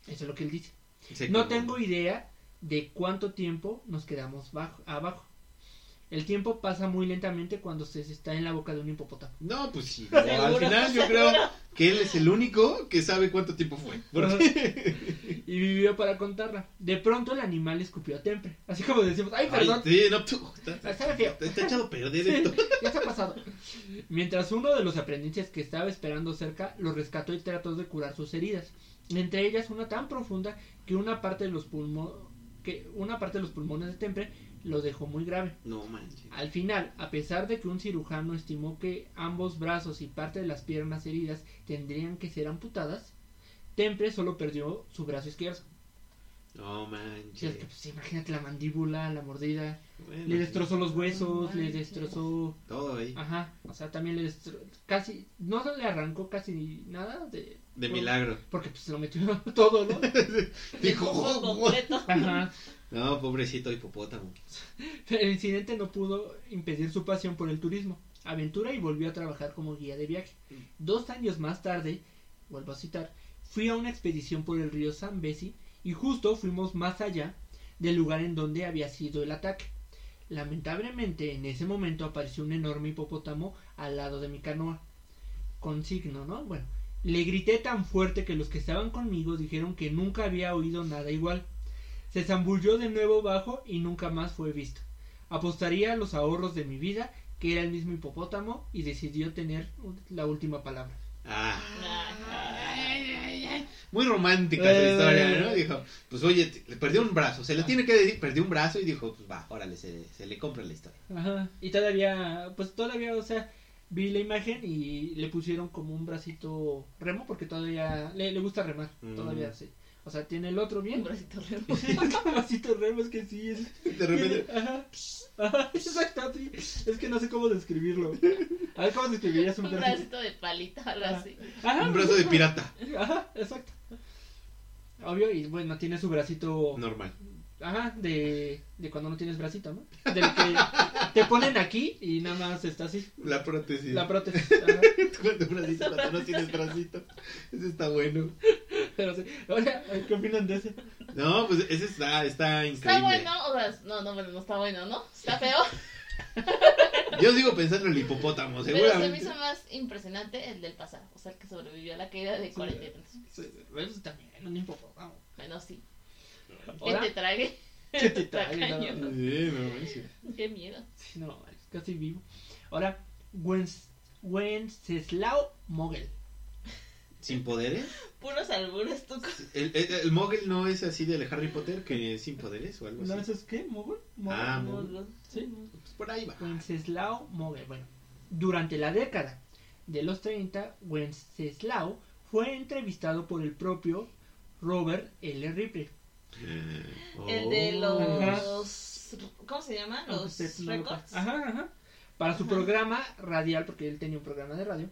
Eso es lo que él dice. Se No tengo idea de cuánto tiempo nos quedamos bajo, abajo. El tiempo pasa muy lentamente cuando se está en la boca de un hipopótamo. No, pues sí. no, al final yo creo que él es el único que sabe cuánto tiempo fue. Porque... Y vivió para contarla. De pronto el animal escupió a Temple. Así como decimos, ay, Ay, perdón, sí, no, tú, está, está feo. está- está echado a perder Sí, esto. ya se ha pasado. Mientras uno de los aprendices que estaba esperando cerca lo rescató y trató de curar sus heridas. Entre ellas una tan profunda que una parte de los pulmones que una parte de los pulmones de Temple lo dejó muy grave. No manches. Al final, a pesar de que un cirujano estimó que ambos brazos y parte de las piernas heridas tendrían que ser amputadas, Temple solo perdió su brazo izquierdo. No manches. es que, pues, imagínate la mandíbula, la mordida, Bueno, le destrozó los No huesos, le destrozó, Todo ahí. ajá, o sea, también le destrozó, casi, no se le arrancó casi nada de, De por- milagro. porque pues se lo metió todo, ¿no? Dijo, "Oh, oh". completo. Ajá. No, pobrecito hipopótamo. El incidente no pudo impedir su pasión por el turismo, aventura y volvió a trabajar como guía de viaje. Dos años más tarde, vuelvo a citar, fui a una expedición por el río Zambezi y justo fuimos más allá del lugar en donde había sido el ataque. Lamentablemente en ese momento apareció un enorme hipopótamo al lado de mi canoa. Con signo, ¿no? Bueno, le grité tan fuerte que los que estaban conmigo dijeron que nunca había oído nada igual. Se zambulló de nuevo bajo y nunca más fue visto. Apostaría a los ahorros de mi vida que era el mismo hipopótamo y decidió tener la última palabra. Ah. Ay, ay, ay. Muy romántica su Eh. historia, ¿no? Dijo, pues oye, le perdió un brazo. Se le tiene que decir, perdió un brazo y dijo, pues va, órale, se, se le compra la historia. Ajá. Y todavía, pues todavía, o sea, vi la imagen y le pusieron como un bracito remo porque todavía le, le gusta remar, Mm. todavía sí. O sea, tiene el otro Un bien. bracito remo. un bracito remo, es que sí. Es, De repente, Ajá. Ajá, exacto, sí. Es que no sé cómo describirlo. A ver, ¿cómo describirías un Un bracito? de palito, algo así. Ajá, un brazo de pirata. Ajá, exacto. Obvio, y bueno, tiene su bracito. Normal. Ajá, de, de cuando no tienes bracito, ¿no? Del que te ponen aquí y nada más está así. La prótesis. La prótesis. Ajá. Cuando bracito, cuando no tienes bracito. Ese está bueno. Pero sí. Oiga, ¿qué opinan de ese? No, pues ese está, está increíble. Está bueno, o sea, no, no, bueno, no está bueno, ¿no? Está feo. Yo sigo pensando en el hipopótamo, Pero se me seguramente. hizo más impresionante el del pasado. O sea, el que sobrevivió a la caída de 40 y tantos. Sí, Eso también, un hipopótamo. Bueno, sí. Que Ahora, te trague. ¿Qué te trae? No. Qué miedo. sí, no, es casi vivo. Ahora, Wences- Wenceslao Mogel. ¿Sin poderes? Puros albures, tú. ¿El, el, el Mogul no es así del Harry Potter que es sin poderes o algo ¿No así? es qué? ¿Mogul? Mogul. Ah, No, Mogul. Sí. Pues por ahí va. Wenceslao Mogel. Bueno, durante la década de los 30, Wenceslao fue entrevistado por el propio Robert L. Ripley. El de Oh. los. ¿Cómo se llama? Los no crea. Ajá, ajá. Para su Ajá. programa radial, porque él tenía un programa de radio,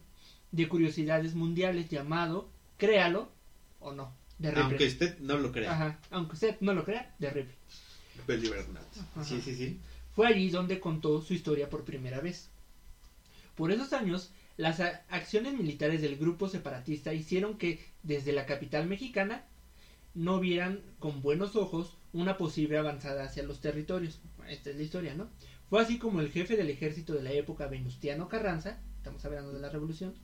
de curiosidades mundiales llamado Créalo o no, de Ripley. Aunque usted no lo crea. Ajá, aunque usted no lo crea, de Ripley. Sí, sí, sí. Fue allí donde contó su historia por primera vez. Por esos años, las acciones militares del grupo separatista hicieron que desde la capital mexicana no vieran con buenos ojos una posible avanzada hacia los territorios. Esta es la historia, ¿no? Fue así como el jefe del ejército de la época, Venustiano Carranza, estamos hablando de la revolución,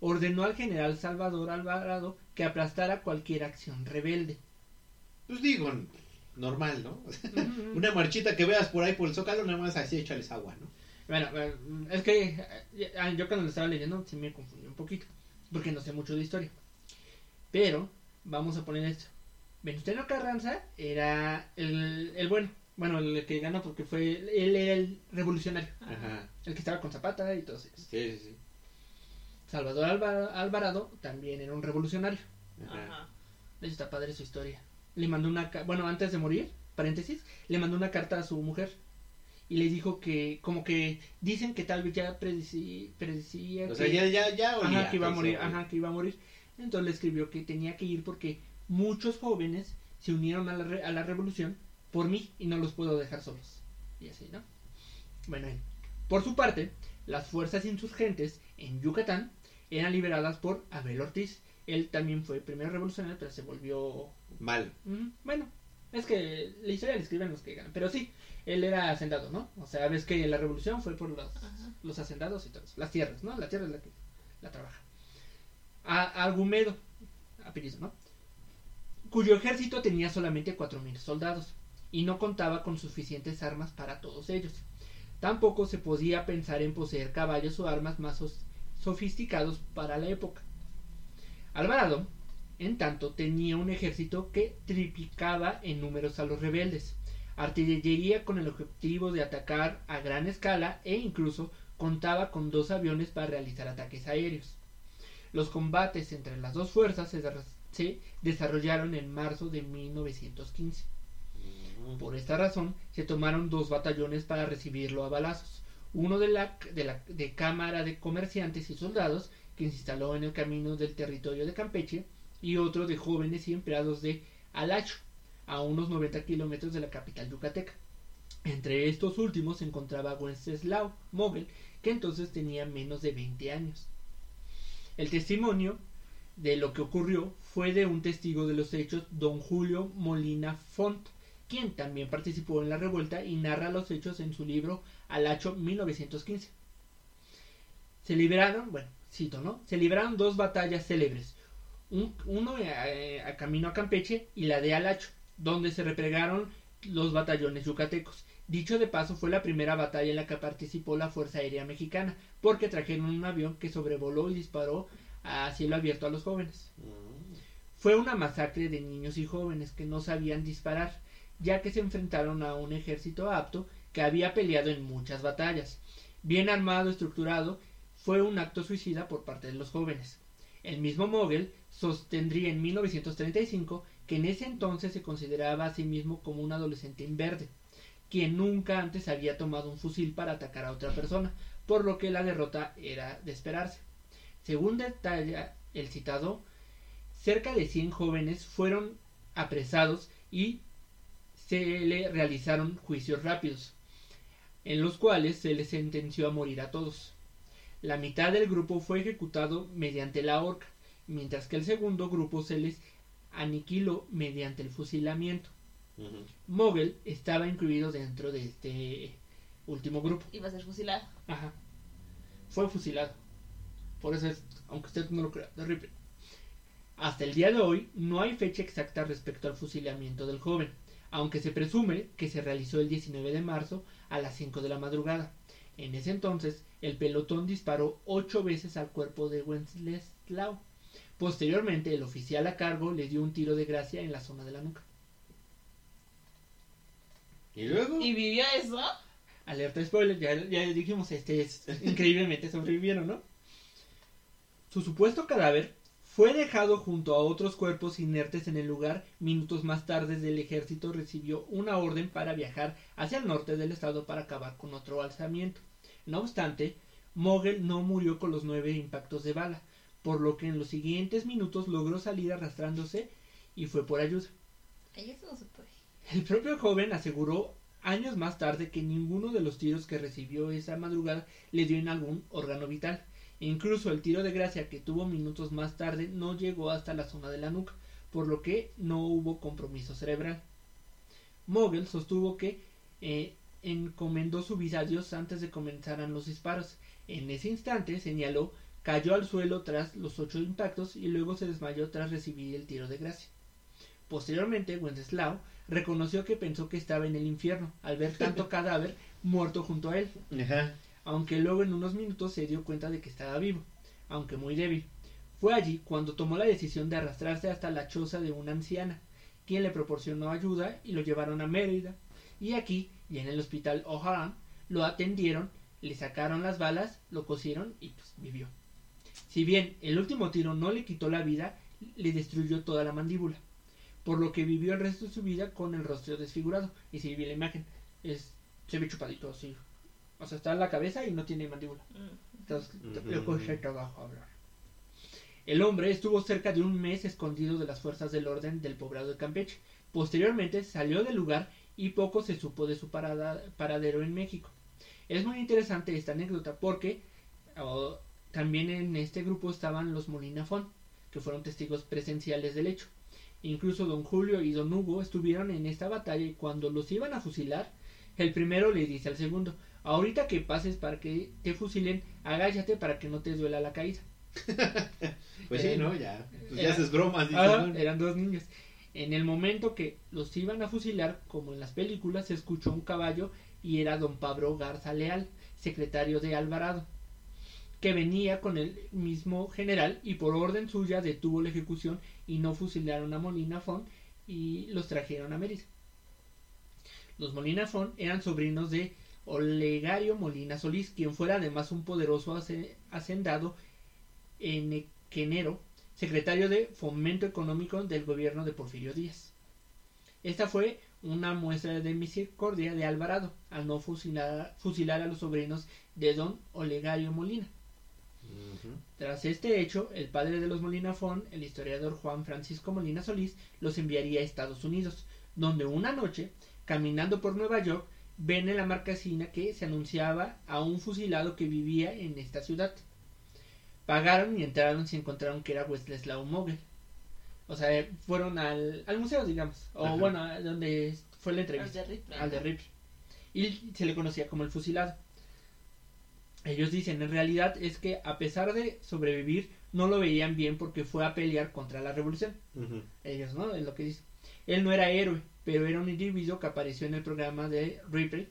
ordenó al general Salvador Alvarado que aplastara cualquier acción rebelde. Pues digo, normal, ¿no? Una marchita que veas por ahí por el zócalo, nada más así échales agua, ¿no? Bueno, es que ah, yo cuando lo estaba leyendo sí me confundí un poquito, porque no sé mucho de historia. Pero, vamos a poner esto. Venustiano Carranza era el, el bueno, bueno, el que ganó porque fue, él era el revolucionario, Ajá. el que estaba con Zapata y todo eso. Sí, sí, sí. Salvador Alva- Alvarado también era un revolucionario. Ajá. Ajá. De hecho, está padre su historia. Le mandó una, bueno, antes de morir, paréntesis, le mandó una carta a su mujer y le dijo que, como que dicen que tal vez ya predicí- predecía O que, sea, ya, ya, ya olía ajá, que iba a morir, ajá, que iba a morir. Entonces le escribió que tenía que ir porque muchos jóvenes se unieron a la, re- a la revolución por mí y no los puedo dejar solos. Y así, ¿no? Bueno, eh, por su parte, las fuerzas insurgentes en Yucatán eran liberadas por Abel Ortiz. Él también fue primero revolucionario, pero se volvió Mal. Mm, Bueno, es que la historia la escriben los que ganan. Pero sí, él era hacendado, ¿no? O sea, ves que la revolución fue por los, Ajá. los hacendados y todo eso. Las tierras, ¿no? La tierra es la que la trabaja. A. Cuyo ejército tenía solamente 4.000 soldados y no contaba con suficientes armas para todos ellos. Tampoco se podía pensar en poseer caballos o armas más sofisticados para la época. Alvarado, en tanto, tenía un ejército que triplicaba en números a los rebeldes, artillería con el objetivo de atacar a gran escala e incluso contaba con dos aviones para realizar ataques aéreos. Los combates entre las dos fuerzas se, des- se desarrollaron en marzo de 1915. Por esta razón, se tomaron dos batallones para recibirlo a balazos. Uno de la, de la de Cámara de Comerciantes y Soldados, que se instaló en el camino del territorio de Campeche, y otro de jóvenes y empleados de Alacho, a unos 90 kilómetros de la capital yucateca. Entre estos últimos se encontraba Wenceslao Mogel, que entonces tenía menos de 20 años. El testimonio de lo que ocurrió fue de un testigo de los hechos, don Julio Molina Font, quien también participó en la revuelta y narra los hechos en su libro Alacho 1915. Se liberaron, bueno, cito, ¿no? Se libraron dos batallas célebres, un- uno eh, a camino a Campeche y la de Alacho, donde se replegaron los batallones yucatecos. Dicho de paso, fue la primera batalla en la que participó la Fuerza Aérea Mexicana, porque trajeron un avión que sobrevoló y disparó a cielo abierto a los jóvenes. Mm. Fue una masacre de niños y jóvenes que no sabían disparar, ya que se enfrentaron a un ejército apto que había peleado en muchas batallas. Bien armado, estructurado, fue un acto suicida por parte de los jóvenes. El mismo Mogel sostendría en 1935 que en ese entonces se consideraba a sí mismo como un adolescente inverde, quien nunca antes había tomado un fusil para atacar a otra persona, por lo que la derrota era de esperarse. Según detalla el citado, cerca de 100 jóvenes fueron apresados y se le realizaron juicios rápidos, en los cuales se les sentenció a morir a todos. La mitad del grupo fue ejecutado mediante la horca, mientras que el segundo grupo se les aniquiló mediante el fusilamiento. Mogel estaba incluido dentro de este último grupo. Iba a ser fusilado. Ajá. Fue fusilado. Por eso es, aunque usted no lo crea, de Ripley. Hasta el día de hoy no hay fecha exacta respecto al fusilamiento del joven, aunque se presume que se realizó el 19 de marzo a las 5 de la madrugada. En ese entonces, el pelotón disparó ocho veces al cuerpo de Wenceslao, Posteriormente, el oficial a cargo le dio un tiro de gracia en la zona de la nuca. ¿Y luego? ¿Y vivió eso? Alerta spoiler, ya, ya dijimos, este es increíblemente sobrevivieron, ¿no? Su supuesto cadáver fue dejado junto a otros cuerpos inertes en el lugar. Minutos más tarde, el ejército recibió una orden para viajar hacia el norte del estado para acabar con otro alzamiento. No obstante, Mogel no murió con los nueve impactos de bala, por lo que en los siguientes minutos logró salir arrastrándose y fue por ayuda. Ay, eso no se puede. El propio joven aseguró años más tarde que ninguno de los tiros que recibió esa madrugada le dio en algún órgano vital. Incluso el tiro de gracia que tuvo minutos más tarde no llegó hasta la zona de la nuca, por lo que no hubo compromiso cerebral. Mogel sostuvo que eh, encomendó su vida a Dios antes de comenzaran los disparos. En ese instante señaló cayó al suelo tras los ocho impactos y luego se desmayó tras recibir el tiro de gracia. Posteriormente, Wenceslao reconoció que pensó que estaba en el infierno al ver tanto cadáver muerto junto a él, Ajá. aunque luego en unos minutos se dio cuenta de que estaba vivo, aunque muy débil. Fue allí cuando tomó la decisión de arrastrarse hasta la choza de una anciana, quien le proporcionó ayuda y lo llevaron a Mérida. Y aquí, y en el hospital O'Hara, lo atendieron, le sacaron las balas, lo cosieron y pues vivió. Si bien el último tiro no le quitó la vida, le destruyó toda la mandíbula, por lo que vivió el resto de su vida con el rostro desfigurado. Y si vi la imagen, es, se ve chupadito así. O sea, está en la cabeza y no tiene mandíbula. Mm. Entonces, le cuesta trabajo hablar. El hombre estuvo cerca de un mes escondido de las fuerzas del orden del poblado de Campeche. Posteriormente salió del lugar y poco se supo de su parada- paradero en México. Es muy interesante esta anécdota porque oh, también en este grupo estaban los Molina Fon, que fueron testigos presenciales del hecho. Incluso don Julio y don Hugo estuvieron en esta batalla y cuando los iban a fusilar, el primero le dice al segundo, ahorita que pases para que te fusilen, agáchate para que no te duela la caída. Pues Eh, sí, ¿no? Ya. Pues ya haces bromas. dices, Ah, ¿no? eran dos niños. En el momento que los iban a fusilar, como en las películas, se escuchó un caballo y era don Pablo Garza Leal, secretario de Alvarado, que venía con el mismo general y por orden suya detuvo la ejecución y no fusilaron a Molina Fon y los trajeron a Mérida. Los Molina Fon eran sobrinos de Olegario Molina Solís, quien fuera además un poderoso hace- hacendado enequenero secretario de Fomento Económico del gobierno de Porfirio Díaz. Esta fue una muestra de misericordia de Alvarado al no fusilar a los sobrinos de don Olegario Molina. Tras este hecho, el padre de los Molina Fon, el historiador Juan Francisco Molina Solís, los enviaría a Estados Unidos, donde una noche, caminando por Nueva York, ven en la marquesina que se anunciaba a un fusilado que vivía en esta ciudad. Pagaron y entraron y encontraron que era Wenceslao Mogel. O sea, fueron al, al museo, digamos. O Ajá. bueno, a donde fue la Al entrevista. de Ripley. Al de Ripley. Y se le conocía como el fusilado. Ellos dicen, en realidad es que a pesar de sobrevivir, no lo veían bien porque fue a pelear contra la revolución. Ellos, ¿no? Es lo que dicen. Él no era héroe, pero era un individuo que apareció en el programa de Ripley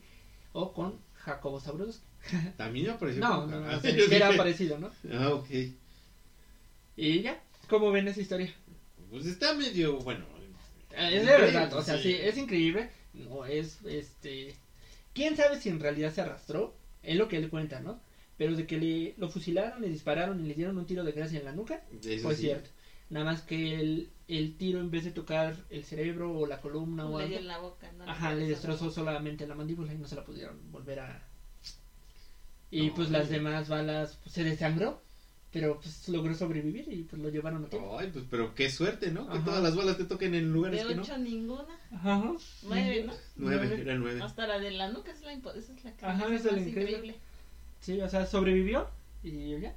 o con Jacobo Zabrowski. También apareció. No, no, no, Ah, sí, que era parecido, ¿no? Ah, ok. Y ya, ¿cómo ven esa historia? Pues está medio, bueno. Ah, Es de verdad, o sea, sí, es increíble. No es, este. Quién sabe si en realidad se arrastró, es lo que él cuenta, ¿no? Pero de que le lo fusilaron, le dispararon y le dieron un tiro de gracia en la nuca, Eso fue sí. cierto. Nada más que el, el tiro, en vez de tocar el cerebro o la columna o Le algo, dio en la boca, ¿no? ajá, le destrozó solamente la mandíbula y no se la pudieron volver a. Y No, pues las demás balas pues, se desangró, pero pues logró sobrevivir y pues lo llevaron a tiempo. Ay, pues, pero qué suerte, ¿no? Que Ajá. todas las balas te toquen en lugares De que no. ocho ninguna. Ajá. Nueve, ¿no? Nueve, era nueve. Hasta la de la nuca es la, esa es la que Ajá, esa es la más increíble. increíble. Sí, o sea, sobrevivió y ya.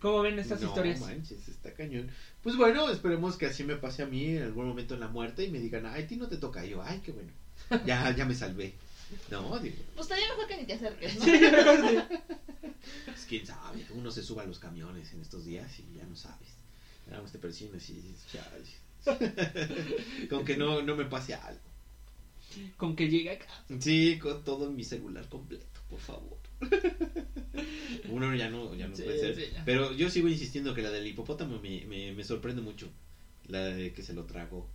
¿Cómo ven estas no, historias? manches, está cañón. Pues bueno, esperemos que así me pase a mí en algún momento en la muerte y me digan, ay, a ti no te toca. Y yo, ay, qué bueno. Ya, ya me salvé. No, digo, Pues estaría mejor que ni te acerques, ¿no? Sí, pues quién sabe. Uno se suba a los camiones en estos días y ya no sabes. Nada más te persignas y dices. Con que no, no me pase algo. Con que llegue acá. Sí, con todo mi celular completo, por favor. Uno ya no, ya no Sí, puede ser. sí. Pero yo sigo insistiendo que la del hipopótamo me, me, me sorprende mucho. La de que se lo tragó.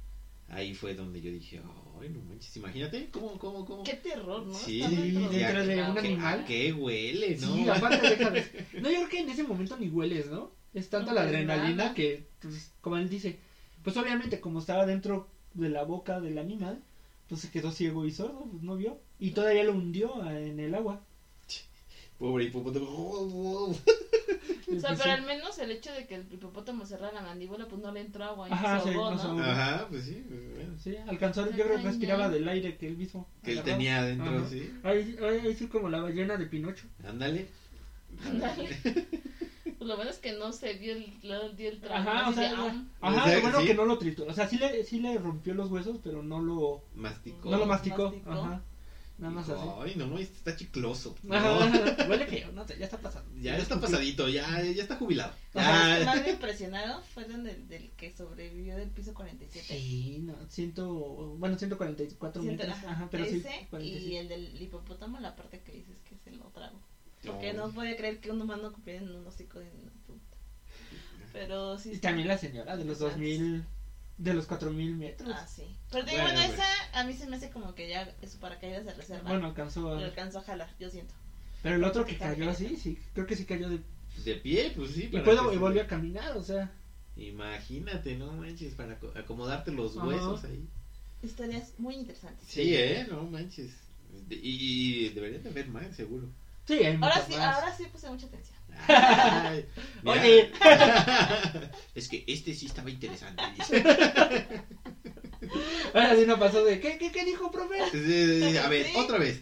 Ahí fue donde yo dije, ay, no manches, imagínate, ¿cómo, cómo, cómo? Qué terror, ¿no? Sí, dentro de ¿qué- un animal. ¿A qué huele, no? Sí, aparte deja de- No, yo creo que en ese momento ni hueles, ¿no? Es tanta No la adrenalina nada. que, pues, como él dice, pues obviamente como estaba dentro de la boca del animal, pues se quedó ciego y sordo, pues no vio. Y todavía lo hundió en el agua. Pobre hipopótamo. O sea, pero sí. al menos el hecho de que el hipopótamo cerrara la mandíbula, pues no le entró agua y Ajá, se sí, ahogó, no se ¿no? Ajá, pues sí, pues, bueno. Sí, alcanzó, yo creo que respiraba del aire que él mismo. Que él tenía adentro, Ajá. sí. Ahí, ahí, ahí sí como la ballena de Pinocho. Ándale. Ándale. Pues lo bueno es que no se dio el, le dio el trago. Ajá, o sea. Ajá, O sea, lo bueno sí. que no lo trituró. O sea, sí le, sí le rompió los huesos, pero no lo, Masticó. no lo masticó. masticó. Ajá. Nada más así. Ay, no, no, este está chicloso. No. Ajá, Huele feo, no sé, ya está pasando. Ya está pasadito, ya, ya está jubilado. Más me impresionó fue del, del que sobrevivió del piso 47. Sí, no, ciento, bueno, 144 Siento- metros. ajá, Ajá, pero sí, ese y 47. el del hipopótamo, la parte que dices que se lo trago. Porque No. podía creer que un humano cupiera en un hocico de una puta. Pero sí. Y también la señora de los 2000, de los 4000 metros. Ah, sí. Pero digo, Bueno, bueno, esa a mí se me hace como que ya es su paracaídas de reserva. Bueno, alcanzó Lo a... alcanzó a jalar, yo siento. Pero el otro que cayó así, sí, creo que sí cayó de... De pie, pues sí. Y, puedo, y se- volvió a caminar, o sea... Imagínate, no manches, para aco- acomodarte los Ajá. huesos ahí. Historias muy interesantes. Sí, eh, no manches. De- Y, y deberían de haber más, seguro. Sí, hay Ahora sí, más. ahora sí puse mucha atención. Ay. Oye. es que este sí estaba interesante. dice. Ahora sí no pasó de... ¿Qué, qué, qué dijo, profe? Sí, sí, sí, A ver, Sí. otra vez.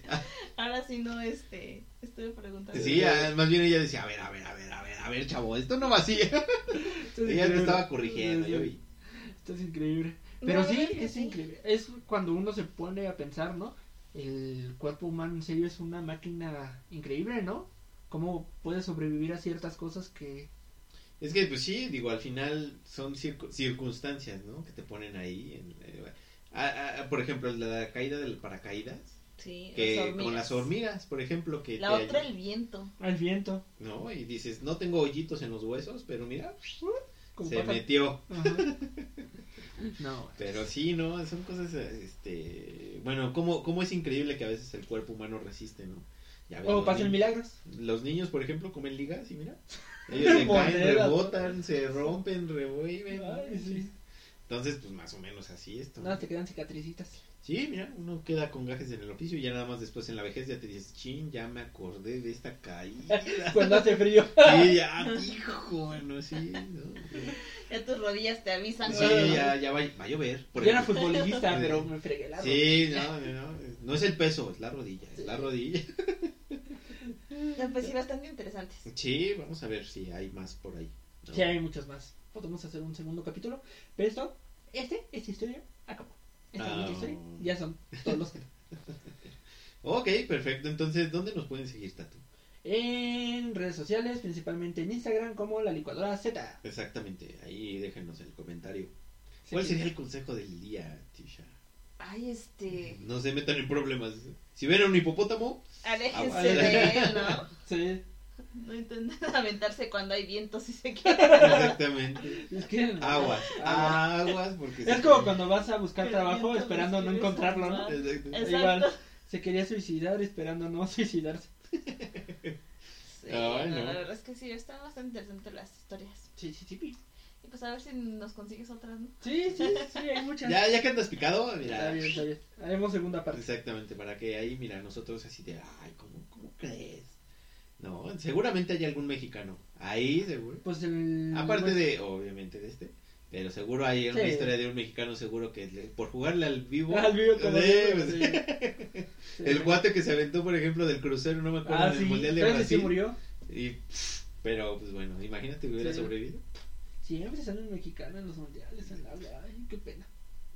Ahora sí no, este, estuve preguntando. Sí, más bien ella decía, a ver, a ver, a ver, a ver, a ver, chavo, esto no va así. Ella te increíble. estaba corrigiendo, yo vi. Esto es increíble. Pero sí, es sí. increíble. Es cuando uno se pone a pensar, ¿no? El cuerpo humano en serio es una máquina increíble, ¿no? Cómo puede sobrevivir a ciertas cosas que... Es que, pues sí, digo, al final son circu- circunstancias, ¿no? Que te ponen ahí. En, eh, por ejemplo, la caída del paracaídas. Sí, Que las con las hormigas, por ejemplo, que La te otra, el viento. Al viento. ¿no? Y dices, no tengo hoyitos en los huesos, pero mira, como se pasa- metió. No, Pero sí, ¿no? Son cosas, este... Bueno, cómo, cómo es increíble que a veces el cuerpo humano resiste, ¿no? Ya o pasan niños- milagros. Los niños, por ejemplo, comen ligas y mira. Ellos se caen, rebotan, se rompen, revuelven. ¿no? Ay, sí. Entonces, pues más o menos así esto. ¿no? No, te quedan cicatricitas. Sí, mira, uno queda con gajes en el oficio y ya nada más después en la vejez ya te dices, chin, ya me acordé de esta caída. Cuando hace frío. Sí, ya, hijo, no, sí, no. Ya tus rodillas te avisan. Sí, cuando- ya, ya va, va a llover. por Yo era futbolista, pero me fregué la Sí, no, no, no, no es el peso, es la rodilla, es la rodilla. No, pues sí, bastante interesantes. Sí, vamos a ver si hay más por ahí. ¿no? Sí, hay muchos más. Podemos hacer un segundo capítulo. Pero esto, este, esta historia, acabó. Esta Ah. bonita historia, ya son todos los que. Ok, perfecto. Entonces, ¿dónde nos pueden seguir, Tatu? En redes sociales, principalmente en Instagram, como la licuadora Z. Exactamente, ahí déjenos el comentario. Sí. ¿Cuál sería el consejo del día, Tisha? Ay, este. No se metan en problemas. Si ven a un hipopótamo, Aléjense de él, ¿no? Sí, No intenten aventarse cuando hay vientos si se quieren. exactamente. es que. Aguas, Aguas. porque... Es como cuando vas a buscar trabajo esperando no encontrarlo, ¿no? Exacto. Exacto. Igual, se quería suicidar esperando no suicidarse. Sí, Ay, no. La verdad es que sí, están bastante interesantes las historias. Sí, sí, sí. Y pues a ver si nos consigues otras, ¿no? Sí, sí, sí, hay muchas. Ya, ya que andas picado, Está mira. bien, está bien. Haremos segunda parte. Exactamente, para que ahí, mira, nosotros así de, ay, ¿cómo, cómo crees? No, seguramente hay algún mexicano. Ahí, seguro. Pues el. Aparte de, obviamente, de este. Pero seguro hay una Sí. historia de un mexicano seguro que le- por jugarle al vivo. El vivo como pues, sí. Sí. El guate que se aventó, por ejemplo, del crucero, no me acuerdo, Ah, en el sí. Mundial de Brasil. murió. Y, pero, pues bueno, imagínate que hubiera Sí. sobrevivido. Siempre salen mexicanos en los mundiales. En la... Ay, qué pena.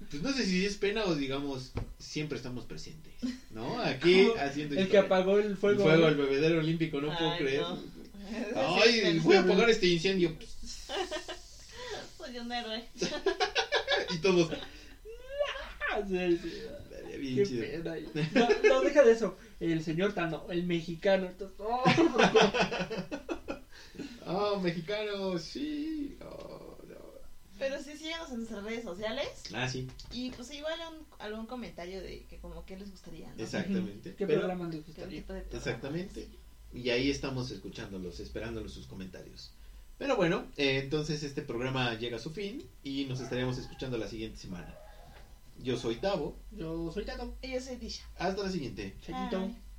Pues no sé si es pena o digamos, siempre estamos presentes, ¿no? Aquí haciendo El que apagó el el fuego. fuego, ¿no? el bebedero olímpico, no puedo creer. no. Ay, voy a apagar este incendio. Soy un héroe. Y todos. Sí, sí. Bien Qué chido. pena. No, no, deja de eso. El señor Tano, el mexicano. Entonces, oh, Ah, mexicano, sí. Oh, no. Pero sí, síganos en nuestras redes sociales. Ah, sí, Y pues igual un- algún comentario de que como que les gustaría, ¿no? exactamente. ¿Qué Pero- programa les ¿Qué gustaría? programa? Exactamente. Y ahí estamos escuchándolos, esperándolos sus comentarios. Pero bueno, eh, entonces este programa llega a su fin y nos estaremos escuchando la siguiente semana. Yo soy Tavo. Yo soy Tato. Y yo soy Disha. Hasta la siguiente. Chayito. Bye.